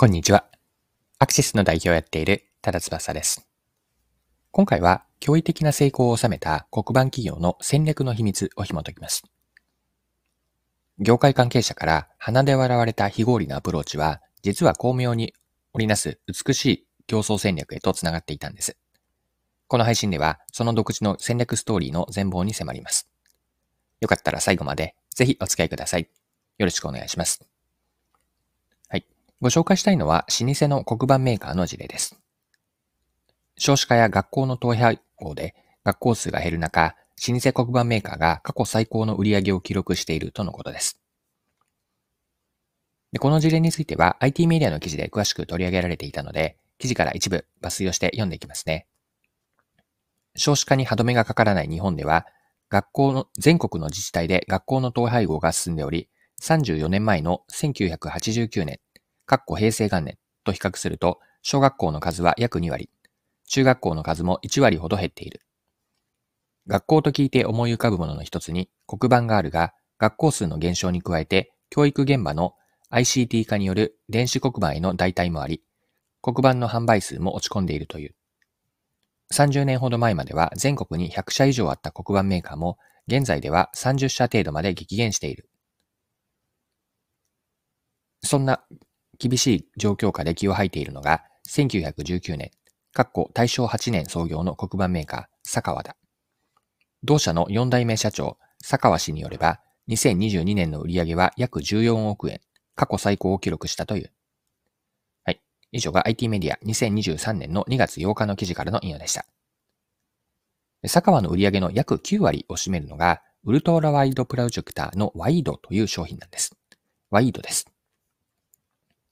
こんにちは。アクシスの代表をやっている多田翼です。今回は驚異的な成功を収めた黒板企業の戦略の秘密を紐解きます。業界関係者から鼻で笑われた非合理なアプローチは、実は巧妙に織りなす美しい競争戦略へと繋がっていたんです。この配信では、その独自の戦略ストーリーの全貌に迫ります。よかったら最後までぜひお付き合いください。よろしくお願いします。ご紹介したいのは、老舗の黒板メーカーの事例です。少子化や学校の統廃合で学校数が減る中、老舗黒板メーカーが過去最高の売り上げを記録しているとのことです。でこの事例については IT メディアの記事で詳しく取り上げられていたので、記事から一部抜粋をして読んでいきますね。少子化に歯止めがかからない日本では、学校の、全国の自治体で学校の統廃合が進んでおり、34年前の1989年、かっこ平成元年と比較すると、小学校の数は約2割、中学校の数も1割ほど減っている。学校と聞いて思い浮かぶものの一つに黒板があるが、学校数の減少に加えて、教育現場の ICT 化による電子黒板への代替もあり、黒板の販売数も落ち込んでいるという。30年ほど前までは全国に100社以上あった黒板メーカーも、現在では30社程度まで激減している。そんな厳しい状況下で気を吐いているのが、1919年、かっこ大正8年創業の黒板メーカー、佐川だ。同社の4代目社長、佐川氏によれば、2022年の売上は約14億円、過去最高を記録したという。はい以上が IT メディア2023年の2月8日の記事からの引用でした。佐川の売上の約9割を占めるのが、ウルトラワイドプロジェクターのワイドという商品なんです。ワイドです。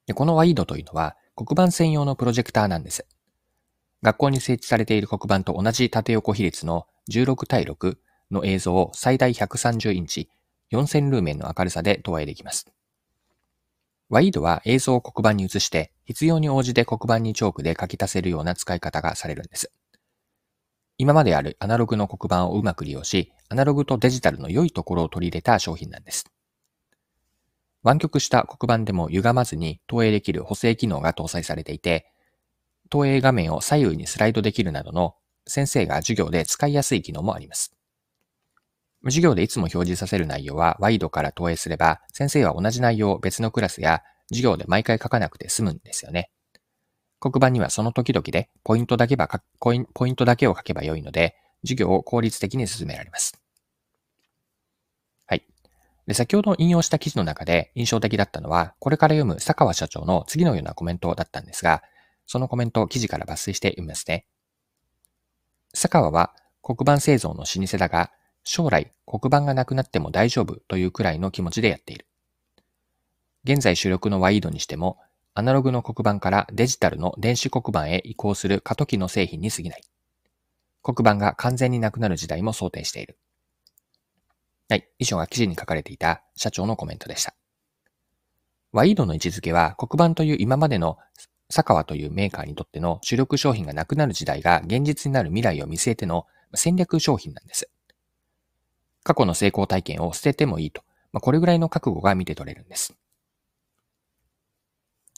でこのワイドというのは黒板専用のプロジェクターなんです。学校に設置されている黒板と同じ縦横比率の16対6の映像を最大130インチ4000ルーメンの明るさで投影できます。ワイドは映像を黒板に映して、必要に応じて黒板にチョークで書き足せるような使い方がされるんです。今まであるアナログの黒板をうまく利用し、アナログとデジタルの良いところを取り入れた商品なんです。湾曲した黒板でも歪まずに投影できる補正機能が搭載されていて、投影画面を左右にスライドできるなどの先生が授業で使いやすい機能もあります。授業でいつも表示させる内容はワイドから投影すれば、先生は同じ内容を別のクラスや授業で毎回書かなくて済むんですよね。黒板にはその時々でポイントだけばポイントだけを書けばよいので、授業を効率的に進められます。で先ほど引用した記事の中で印象的だったのは、これから読む佐川社長の次のようなコメントだったんですが、そのコメントを記事から抜粋して読みますね。佐川は黒板製造の老舗だが、将来黒板がなくなっても大丈夫というくらいの気持ちでやっている。現在主力のワイドにしても、アナログの黒板からデジタルの電子黒板へ移行する過渡期の製品に過ぎない。黒板が完全になくなる時代も想定している。はい。以上が記事に書かれていた社長のコメントでした。ワイドの位置づけは黒板という今までの佐川というメーカーにとっての主力商品がなくなる時代が現実になる未来を見据えての戦略商品なんです。過去の成功体験を捨ててもいいと。まあ、これぐらいの覚悟が見て取れるんです。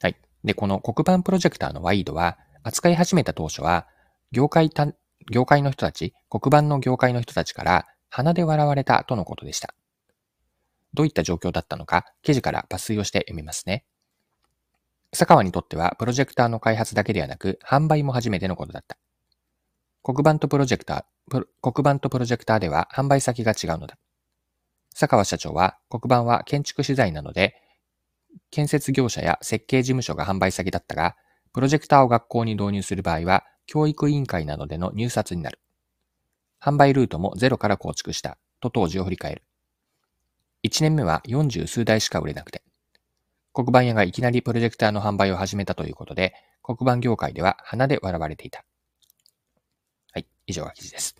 はい。で、この黒板プロジェクターのワイドは、扱い始めた当初は、業界た、業界の人たち、黒板の業界の人たちから鼻で笑われたとのことでした。どういった状況だったのか、記事から抜粋をして読みますね。佐川にとっては、プロジェクターの開発だけではなく、販売も初めてのことだった。黒板とプロジェクター、黒板とプロジェクターでは販売先が違うのだ。佐川社長は黒板は建築資材なので、建設業者や設計事務所が販売先だったが、プロジェクターを学校に導入する場合は、教育委員会などでの入札になる。販売ルートもゼロから構築した、と当時を振り返る。1年目は40数台しか売れなくて、黒板屋がいきなりプロジェクターの販売を始めたということで、黒板業界では鼻で笑われていた。はい以上が記事です。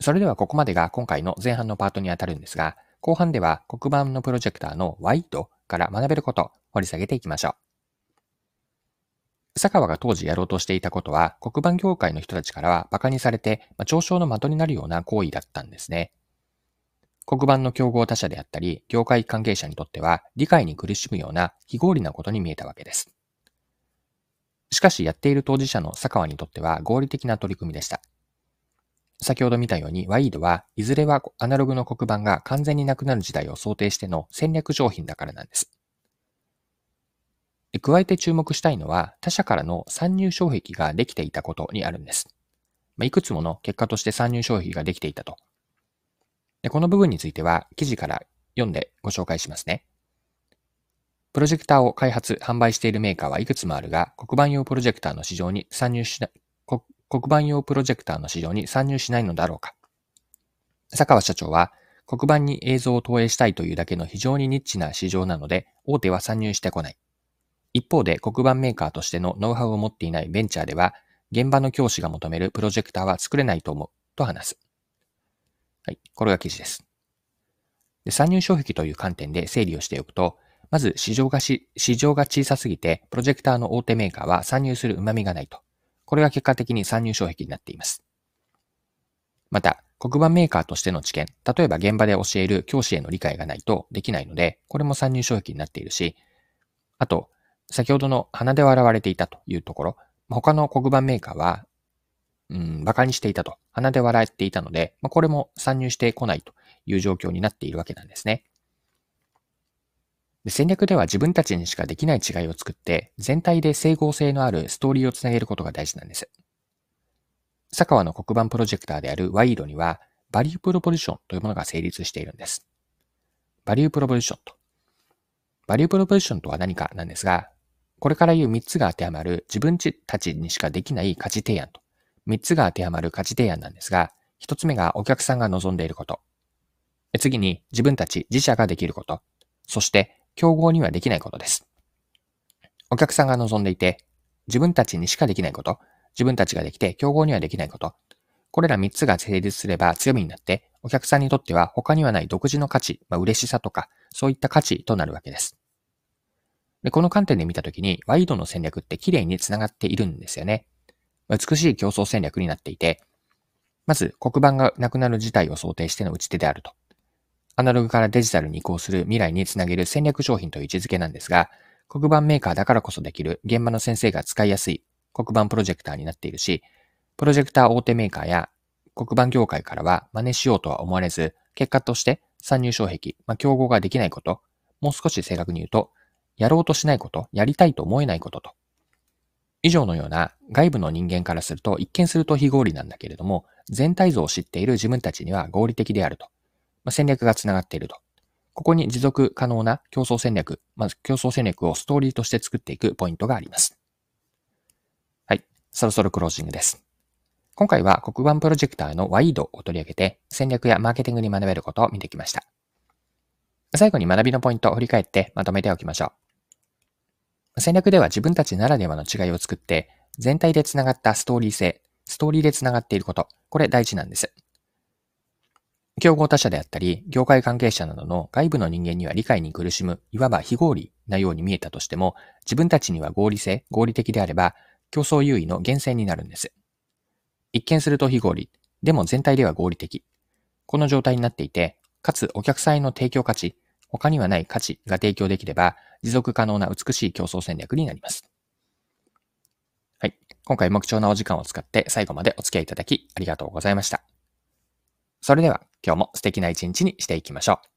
それではここまでが今回の前半のパートにあたるんですが、後半では黒板のプロジェクターのワイドから学べることを掘り下げていきましょう。佐川が当時やろうとしていたことは、黒板業界の人たちからは馬鹿にされて、まあ、嘲笑の的になるような行為だったんですね。黒板の競合他社であったり、業界関係者にとっては、理解に苦しむような非合理なことに見えたわけです。しかしやっている当事者の佐川にとっては合理的な取り組みでした。先ほど見たように、ワイードはいずれはアナログの黒板が完全になくなる時代を想定しての戦略商品だからなんです。加えて注目したいのは、他社からの参入障壁ができていたことにあるんです。いくつもの結果として参入障壁ができていたと。この部分については、記事から読んでご紹介しますね。プロジェクターを開発、販売しているメーカーはいくつもあるが、黒板用プロジェクターの市場に参入しな、黒板用プロジェクターの市場に参入しないのだろうか。佐川社長は、黒板に映像を投影したいというだけの非常にニッチな市場なので、大手は参入してこない。一方で黒板メーカーとしてのノウハウを持っていないベンチャーでは、現場の教師が求めるプロジェクターは作れないと思う、と話す。はい、これが記事です。で参入障壁という観点で整理をしておくと、まず市場がし、市場が小さすぎて、プロジェクターの大手メーカーは参入する旨味がないと。これが結果的に参入障壁になっています。また、黒板メーカーとしての知見、例えば現場で教える教師への理解がないとできないので、これも参入障壁になっているし、あと、先ほどの鼻で笑われていたというところ、他の黒板メーカーは、うん、馬鹿にしていたと、鼻で笑っていたので、まあ、これも参入してこないという状況になっているわけなんですね。で戦略では自分たちにしかできない違いを作って、全体で整合性のあるストーリーをつなげることが大事なんです。サカワの黒板プロジェクターであるワイードには、 value proposition というものが成立しているんです。 value proposition と。 value proposition とは何かなんですが、これから言う3つが当てはまる自分たちにしかできない価値提案と、3つが当てはまる価値提案なんですが、1つ目がお客さんが望んでいること。次に自分たち自社ができること。そして競合にはできないことです。お客さんが望んでいて、自分たちにしかできないこと、自分たちができて競合にはできないこと。これら3つが成立すれば強みになって、お客さんにとっては他にはない独自の価値、まあ、嬉しさとか、そういった価値となるわけです。でこの観点で見たときに、ワイドの戦略って綺麗に繋がっているんですよね。美しい競争戦略になっていて、まず黒板がなくなる事態を想定しての打ち手であると。アナログからデジタルに移行する未来につなげる戦略商品という位置づけなんですが、黒板メーカーだからこそできる現場の先生が使いやすい黒板プロジェクターになっているし、プロジェクター大手メーカーや黒板業界からは真似しようとは思われず、結果として参入障壁、まあ、競合ができないこと、もう少し正確に言うと、やろうとしないこと、やりたいと思えないことと。以上のような外部の人間からすると一見すると非合理なんだけれども、全体像を知っている自分たちには合理的であると。まあ、戦略がつながっていると。ここに持続可能な競争戦略、まず競争戦略をストーリーとして作っていくポイントがあります。はい。そろそろクロージングです。今回は黒板プロジェクターのワイドを取り上げて戦略やマーケティングに学べることを見てきました。最後に学びのポイントを振り返ってまとめておきましょう。戦略では自分たちならではの違いを作って全体で繋がったストーリー性、ストーリーで繋がっていること、これ大事なんです。競合他社であったり、業界関係者などの外部の人間には理解に苦しむ、いわば非合理なように見えたとしても、自分たちには合理性、合理的であれば、競争優位の源泉になるんです。一見すると非合理、でも全体では合理的。この状態になっていて、かつお客さんへの提供価値、他にはない価値が提供できれば、持続可能な美しい競争戦略になります。はい。今回も貴重なお時間を使って最後までお付き合いいただきありがとうございました。それでは今日も素敵な一日にしていきましょう。